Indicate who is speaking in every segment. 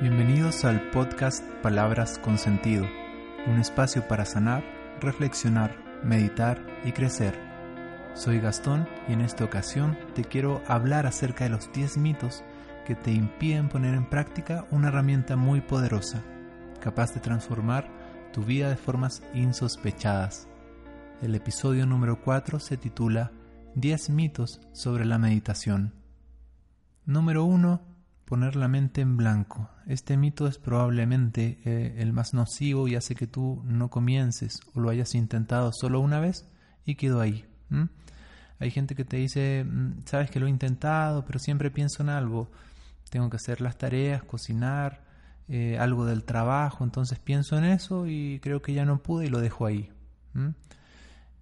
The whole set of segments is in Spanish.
Speaker 1: Bienvenidos al podcast Palabras con Sentido, un espacio para sanar, reflexionar, meditar y crecer. Soy Gastón y en esta ocasión te quiero hablar acerca de los 10 mitos que te impiden poner en práctica una herramienta muy poderosa, capaz de transformar tu vida de formas insospechadas. El episodio número 4 se titula 10 mitos sobre la meditación. Número 1 poner la mente en blanco. Este mito es probablemente eh, el más nocivo y hace que tú no comiences o lo hayas intentado solo una vez y quedó ahí. Hay gente que te dice, mm, sabes que lo he intentado, pero siempre pienso en algo. Tengo que hacer las tareas, cocinar, eh, algo del trabajo, entonces pienso en eso y creo que ya no pude y lo dejo ahí.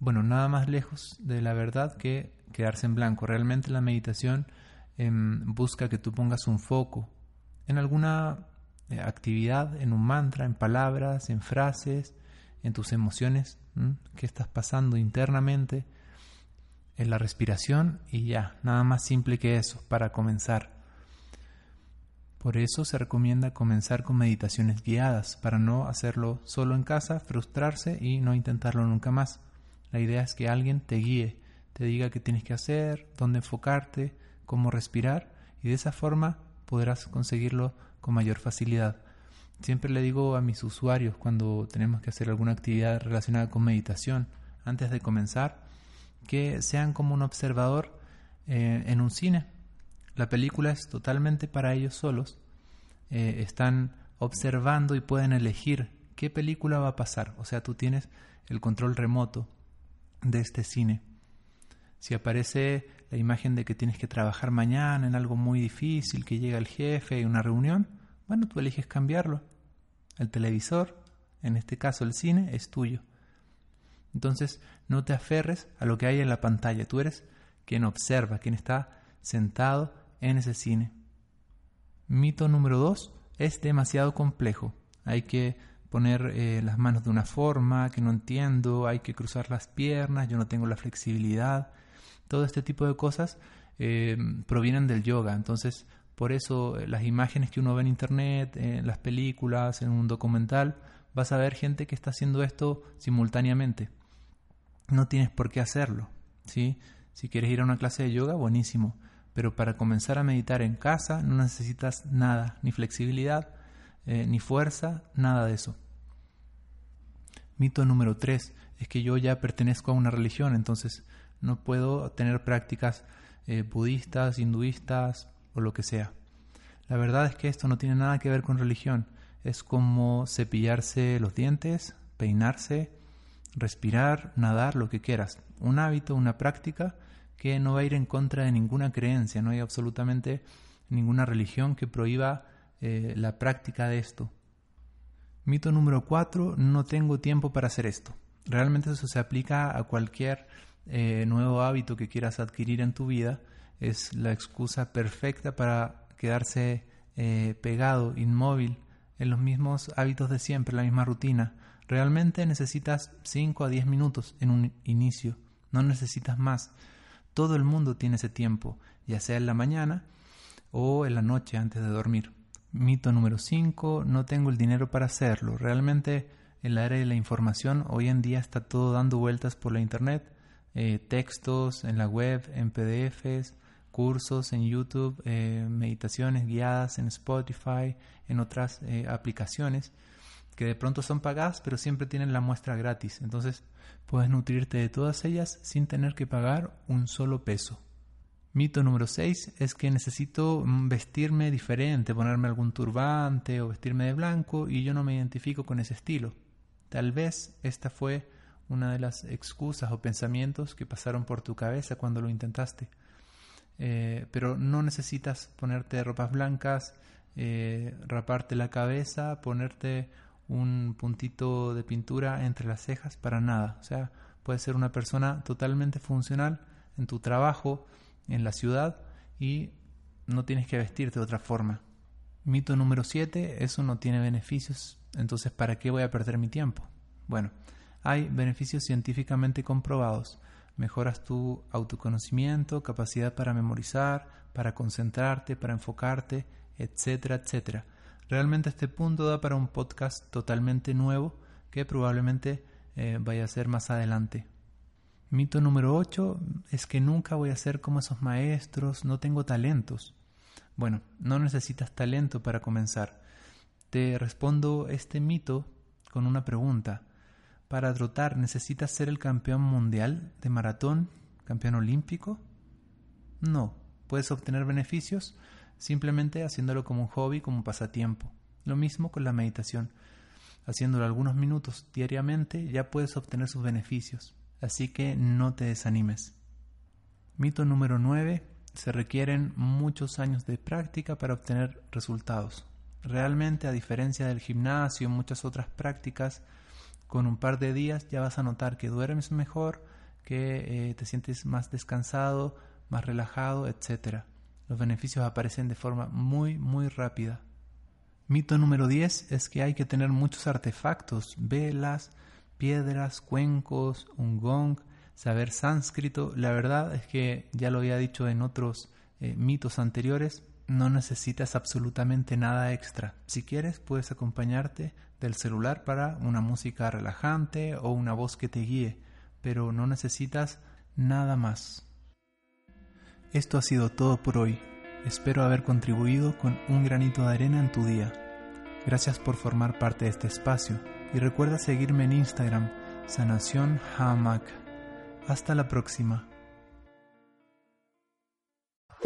Speaker 1: Bueno, nada más lejos de la verdad que quedarse en blanco. Realmente la meditación Busca que tú pongas un foco en alguna eh, actividad, en un mantra, en palabras, en frases, en tus emociones, qué estás pasando internamente, en la respiración y ya, nada más simple que eso para comenzar. Por eso se recomienda comenzar con meditaciones guiadas, para no hacerlo solo en casa, frustrarse y no intentarlo nunca más. La idea es que alguien te guíe, te diga qué tienes que hacer, dónde enfocarte, cómo respirar y de esa forma podrás conseguirlo con mayor facilidad. Siempre le digo a mis usuarios cuando tenemos que hacer alguna actividad relacionada con meditación, antes de comenzar, que sean como un observador eh, en un cine. La película es totalmente para ellos solos. Eh, están observando y pueden elegir qué película va a pasar. O sea, tú tienes el control remoto de este cine. Si aparece la imagen de que tienes que trabajar mañana en algo muy difícil, que llega el jefe y una reunión, bueno, tú eliges cambiarlo. El televisor, en este caso el cine, es tuyo. Entonces, no te aferres a lo que hay en la pantalla. Tú eres quien observa, quien está sentado en ese cine. Mito número dos, es demasiado complejo. Hay que poner eh, las manos de una forma que no entiendo, hay que cruzar las piernas, yo no tengo la flexibilidad, todo este tipo de cosas eh, provienen del yoga. Entonces, por eso eh, las imágenes que uno ve en internet, en las películas, en un documental, vas a ver gente que está haciendo esto simultáneamente. No tienes por qué hacerlo. ¿sí? Si quieres ir a una clase de yoga, buenísimo. Pero para comenzar a meditar en casa no necesitas nada, ni flexibilidad, eh, ni fuerza, nada de eso. Mito número 3 es que yo ya pertenezco a una religión, entonces no puedo tener prácticas eh, budistas, hinduistas o lo que sea. La verdad es que esto no tiene nada que ver con religión. Es como cepillarse los dientes, peinarse, respirar, nadar, lo que quieras. Un hábito, una práctica que no va a ir en contra de ninguna creencia. No hay absolutamente ninguna religión que prohíba eh, la práctica de esto. Mito número cuatro, no tengo tiempo para hacer esto. Realmente eso se aplica a cualquier eh, nuevo hábito que quieras adquirir en tu vida, es la excusa perfecta para quedarse eh, pegado, inmóvil, en los mismos hábitos de siempre, la misma rutina. Realmente necesitas 5 a 10 minutos en un inicio, no necesitas más. Todo el mundo tiene ese tiempo, ya sea en la mañana o en la noche antes de dormir. Mito número 5, no tengo el dinero para hacerlo. Realmente en la era de la información hoy en día está todo dando vueltas por la internet eh, textos en la web, en PDFs, cursos en YouTube, eh, meditaciones guiadas en Spotify, en otras eh, aplicaciones que de pronto son pagadas pero siempre tienen la muestra gratis. Entonces puedes nutrirte de todas ellas sin tener que pagar un solo peso. Mito número 6 es que necesito mm, vestirme diferente, ponerme algún turbante o vestirme de blanco y yo no me identifico con ese estilo. Tal vez esta fue una de las excusas o pensamientos que pasaron por tu cabeza cuando lo intentaste. eh, pero no necesitas ponerte ropas blancas, eh, raparte la cabeza, ponerte un puntito de pintura entre las cejas, para nada. O sea, puedes ser una persona totalmente funcional en tu trabajo, en la ciudad y no tienes que vestirte de otra forma. Mito número 7, eso no tiene beneficios, entonces ¿para qué voy a perder mi tiempo? Bueno, hay beneficios científicamente comprobados. Mejoras tu autoconocimiento, capacidad para memorizar, para concentrarte, para enfocarte, etcétera, etcétera. Realmente este punto da para un podcast totalmente nuevo que probablemente eh, vaya a ser más adelante. Mito número 8 es que nunca voy a ser como esos maestros, no tengo talentos. Bueno, no necesitas talento para comenzar. Te respondo este mito con una pregunta. ¿Para trotar necesitas ser el campeón mundial de maratón, campeón olímpico? No, puedes obtener beneficios simplemente haciéndolo como un hobby, como pasatiempo. Lo mismo con la meditación. Haciéndolo algunos minutos diariamente ya puedes obtener sus beneficios, así que no te desanimes. Mito número 9. Se requieren muchos años de práctica para obtener resultados. Realmente, a diferencia del gimnasio y muchas otras prácticas, con un par de días ya vas a notar que duermes mejor, que eh, te sientes más descansado, más relajado, etc. Los beneficios aparecen de forma muy, muy rápida. Mito número 10 es que hay que tener muchos artefactos, velas, piedras, cuencos, un gong, saber sánscrito. La verdad es que ya lo había dicho en otros eh, mitos anteriores, no necesitas absolutamente nada extra. Si quieres, puedes acompañarte del celular para una música relajante o una voz que te guíe, pero no necesitas nada más. Esto ha sido todo por hoy. Espero haber contribuido con un granito de arena en tu día. Gracias por formar parte de este espacio y recuerda seguirme en Instagram, Sanación Hamak. Hasta la próxima.